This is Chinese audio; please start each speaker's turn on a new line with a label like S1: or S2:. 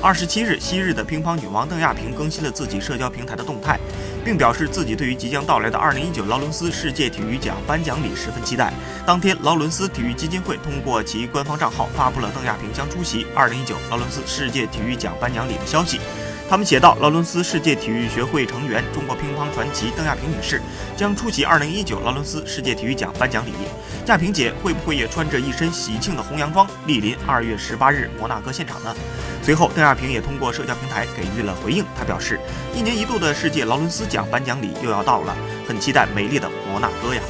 S1: 二十七日，昔日的乒乓女王邓亚萍更新了自己社交平台的动态，并表示自己对于即将到来的二零一九劳伦斯世界体育奖颁奖礼十分期待。当天，劳伦斯体育基金会通过其官方账号发布了邓亚萍将出席二零一九劳伦斯世界体育奖颁奖礼的消息。他们写道：“劳伦斯世界体育学会成员、中国乒乓传奇邓亚萍女士将出席2019劳伦斯世界体育奖颁奖礼。亚萍姐会不会也穿着一身喜庆的红洋装，莅临二月十八日摩纳哥现场呢？”随后，邓亚萍也通过社交平台给予了回应。她表示：“一年一度的世界劳伦斯奖颁奖礼又要到了，很期待美丽的摩纳哥呀！”